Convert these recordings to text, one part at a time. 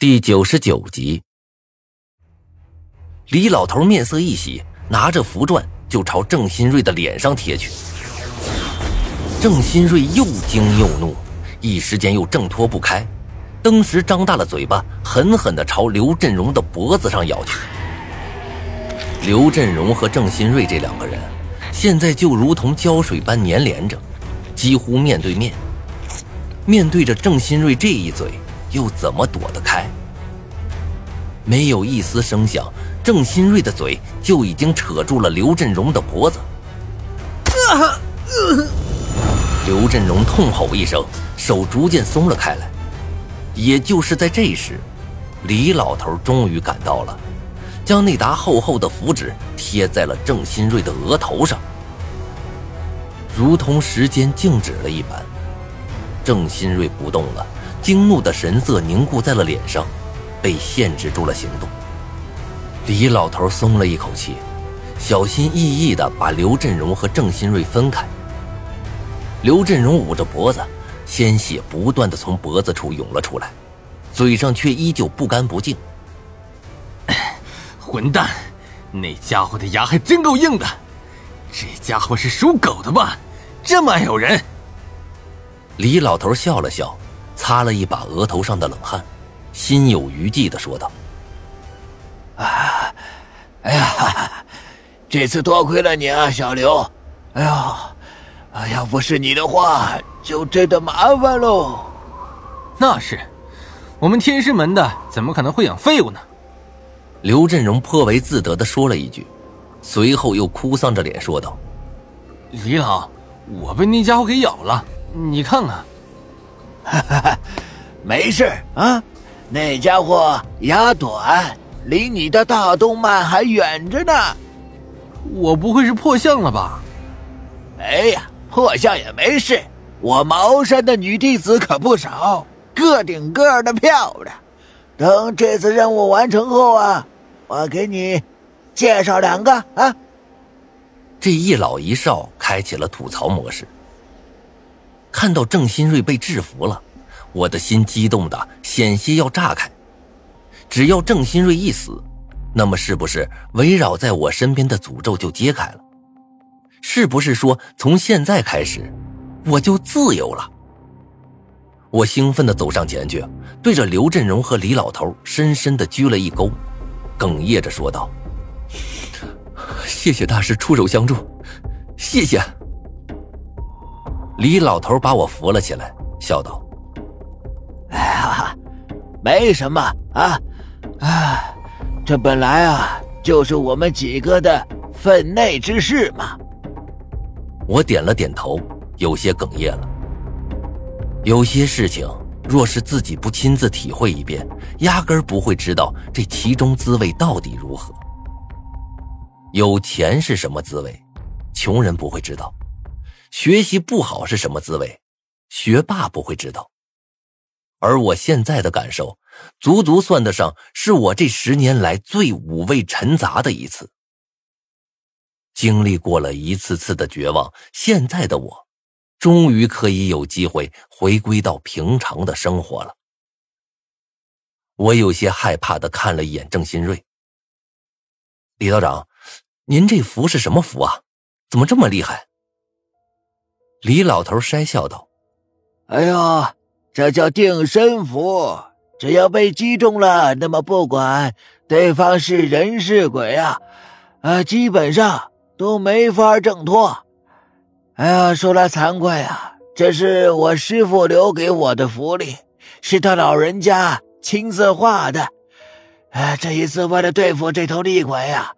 第九十九集，李老头面色一喜，拿着符篆就朝郑新瑞的脸上贴去。郑新瑞又惊又怒，一时间又挣脱不开，登时张大了嘴巴，狠狠地朝刘振荣的脖子上咬去。刘振荣和郑新瑞这两个人，现在就如同胶水般粘连着，几乎面对面。面对着郑新瑞这一嘴。又怎么躲得开？没有一丝声响，郑新瑞的嘴就已经扯住了刘振荣的脖子。刘振荣痛吼一声，手逐渐松了开来。也就是在这时，李老头终于赶到了，将那沓厚厚的符纸贴在了郑新瑞的额头上，如同时间静止了一般。郑新瑞不动了。惊怒的神色凝固在了脸上，被限制住了行动。李老头松了一口气，小心翼翼地把刘振荣和郑新瑞分开。刘振荣捂着脖子，鲜血不断地从脖子处涌了出来，嘴上却依旧不干不净。混蛋，那家伙的牙还真够硬的，这家伙是属狗的吧？这么爱咬人。李老头笑了笑。擦了一把额头上的冷汗，心有余悸的说道：“啊，哎呀，这次多亏了你啊，小刘。哎呀，哎，要不是你的话，就真的麻烦喽。那是，我们天师门的怎么可能会养废物呢？”刘振荣颇为自得的说了一句，随后又哭丧着脸说道：“李老，我被那家伙给咬了，你看看。” 没事啊，那家伙牙短，离你的大动脉还远着呢。我不会是破相了吧？哎呀，破相也没事。我茅山的女弟子可不少，个顶个的漂亮。等这次任务完成后啊，我给你介绍两个啊。这一老一少开启了吐槽模式。看到郑新瑞被制服了，我的心激动的险些要炸开。只要郑新瑞一死，那么是不是围绕在我身边的诅咒就揭开了？是不是说从现在开始，我就自由了？我兴奋的走上前去，对着刘振荣和李老头深深的鞠了一躬，哽咽着说道：“谢谢大师出手相助，谢谢。”李老头把我扶了起来，笑道：“哎呀，没什么啊，啊，这本来啊就是我们几个的分内之事嘛。”我点了点头，有些哽咽了。有些事情，若是自己不亲自体会一遍，压根儿不会知道这其中滋味到底如何。有钱是什么滋味，穷人不会知道。学习不好是什么滋味？学霸不会知道。而我现在的感受，足足算得上是我这十年来最五味陈杂的一次。经历过了一次次的绝望，现在的我，终于可以有机会回归到平常的生活了。我有些害怕的看了一眼郑新瑞。李道长，您这符是什么符啊？怎么这么厉害？李老头讪笑道：“哎呀，这叫定身符，只要被击中了，那么不管对方是人是鬼啊，啊，基本上都没法挣脱。哎呀，说来惭愧啊，这是我师傅留给我的福利，是他老人家亲自画的。哎，这一次为了对付这头厉鬼呀，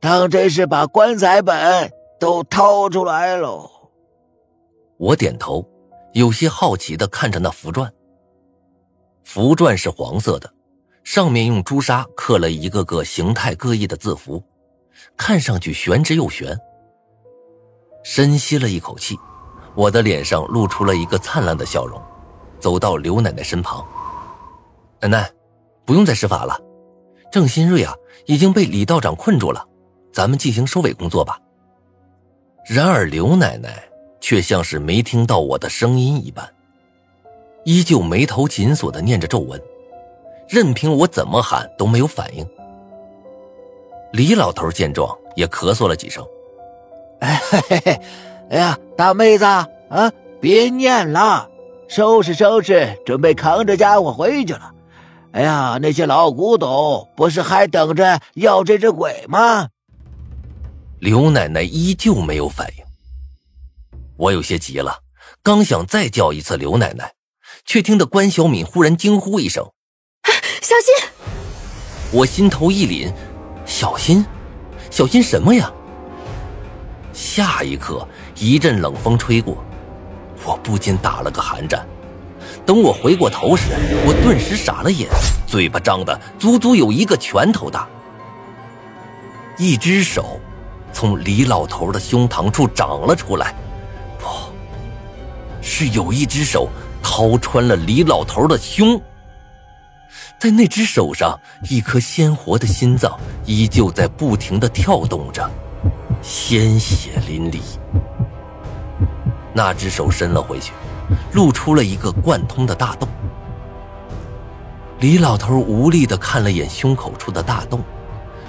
当真是把棺材本都掏出来喽。”我点头，有些好奇的看着那符篆。符篆是黄色的，上面用朱砂刻了一个个形态各异的字符，看上去玄之又玄。深吸了一口气，我的脸上露出了一个灿烂的笑容，走到刘奶奶身旁。奶奶，不用再施法了，郑新瑞啊已经被李道长困住了，咱们进行收尾工作吧。然而刘奶奶。却像是没听到我的声音一般，依旧眉头紧锁的念着咒文。任凭我怎么喊都没有反应。李老头见状也咳嗽了几声，哎嘿嘿嘿，哎呀，大妹子啊，别念了，收拾收拾，准备扛着家伙回去了。哎呀，那些老古董不是还等着要这只鬼吗？刘奶奶依旧没有反应，我有些急了，刚想再叫一次刘奶奶，却听得关小敏忽然惊呼一声：“小心！”我心头一凛，小心，小心什么呀？下一刻，一阵冷风吹过，我不禁打了个寒战。等我回过头时，我顿时傻了眼，嘴巴张的足足有一个拳头大，一只手从李老头的胸膛处长了出来，不是有一只手掏穿了李老头的胸，在那只手上，一颗鲜活的心脏依旧在不停的跳动着，鲜血淋漓。那只手伸了回去。露出了一个贯通的大洞。李老头无力的看了眼胸口处的大洞，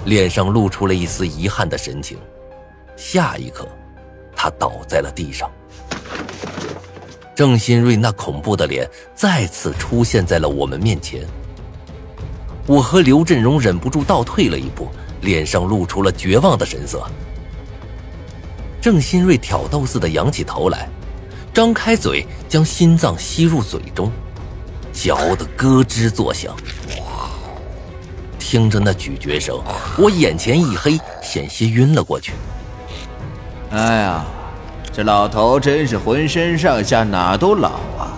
脸上露出了一丝遗憾的神情。下一刻，他倒在了地上。郑新瑞那恐怖的脸再次出现在了我们面前。我和刘振荣忍不住倒退了一步，脸上露出了绝望的神色。郑新瑞挑逗似的仰起头来。张开嘴，将心脏吸入嘴中，嚼得咯吱作响。听着那咀嚼声，我眼前一黑，险些晕了过去。哎呀，这老头真是浑身上下哪都老啊，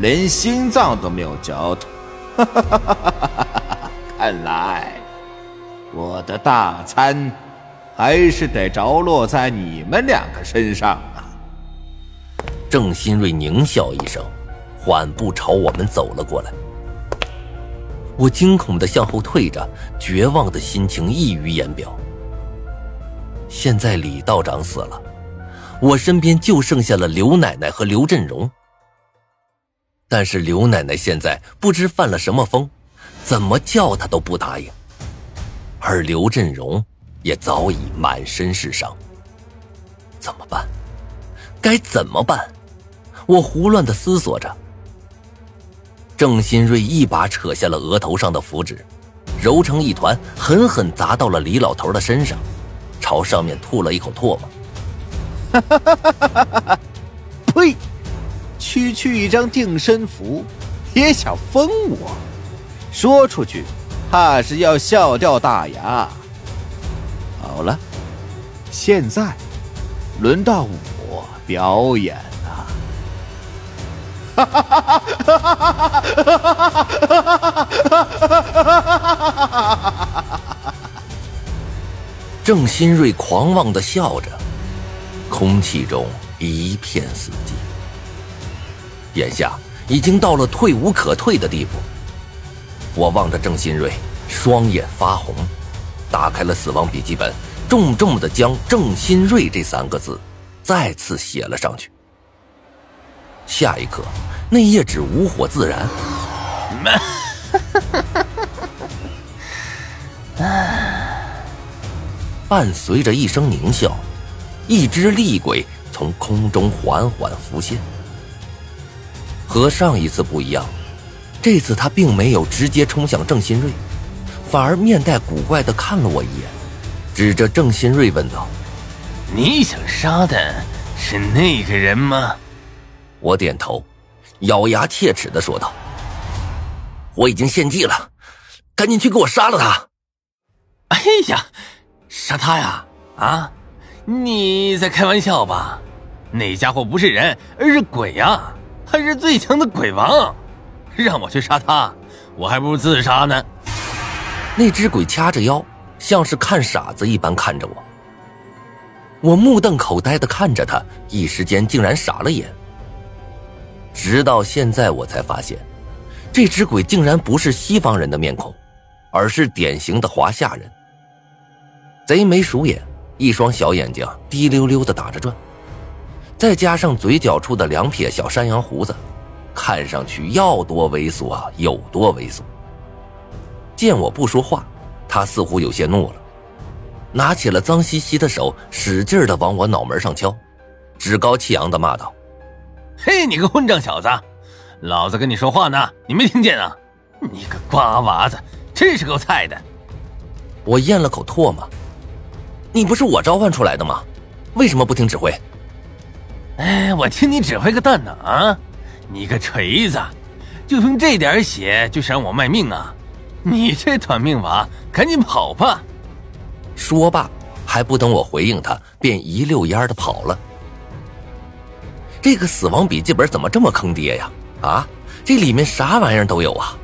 连心脏都没有嚼头。看来我的大餐还是得着落在你们两个身上啊。郑新瑞狞笑一声，缓步朝我们走了过来。我惊恐的向后退着，绝望的心情溢于言表。现在李道长死了，我身边就剩下了刘奶奶和刘振荣。但是刘奶奶现在不知犯了什么疯，怎么叫她都不答应。而刘振荣也早已满身是伤。怎么办？该怎么办？我胡乱的思索着，郑新瑞一把扯下了额头上的符纸，揉成一团，狠狠砸到了李老头的身上，朝上面吐了一口唾沫。哈，呸！区区一张定身符也想封我？说出去，怕是要笑掉大牙。好了，现在轮到我表演了。哈！郑新瑞狂妄的笑着。空气中一片死寂。眼下已经到了退无可退的地步。我望着郑新瑞，双眼发红，打开了死亡笔记本，重重的将“郑新瑞”这三个字再次写了上去。下一刻。那页纸无火自燃，伴随着一声狞笑，一只厉鬼从空中缓缓浮现。和上一次不一样，这次他并没有直接冲向郑新瑞，反而面带古怪的看了我一眼，指着郑新瑞问道：“你想杀的是那个人吗？”我点头。咬牙切齿的说道：“我已经献祭了，赶紧去给我杀了他！”哎呀，杀他呀！啊，你在开玩笑吧？那家伙不是人，而是鬼呀，还是最强的鬼王！让我去杀他，我还不如自杀呢。那只鬼掐着腰，像是看傻子一般看着我。我目瞪口呆的看着他，一时间竟然傻了眼。直到现在，我才发现，这只鬼竟然不是西方人的面孔，而是典型的华夏人。贼眉鼠眼，一双小眼睛滴溜溜的打着转，再加上嘴角处的两撇小山羊胡子，看上去要多猥琐啊有多猥琐。见我不说话，他似乎有些怒了，拿起了脏兮兮的手，使劲的往我脑门上敲，趾高气扬的骂道：“嘿，你个混账小子，老子跟你说话呢，你没听见啊？你个瓜娃子，真是够菜的！”我咽了口唾沫：“你不是我召唤出来的吗？为什么不听指挥？”哎，我听你指挥个蛋呢啊！你个锤子，就凭这点血就想我卖命啊？你这短命娃，赶紧跑吧！说罢，还不等我回应他，便一溜烟的跑了。这个死亡笔记本怎么这么坑爹呀？啊，这里面啥玩意儿都有啊！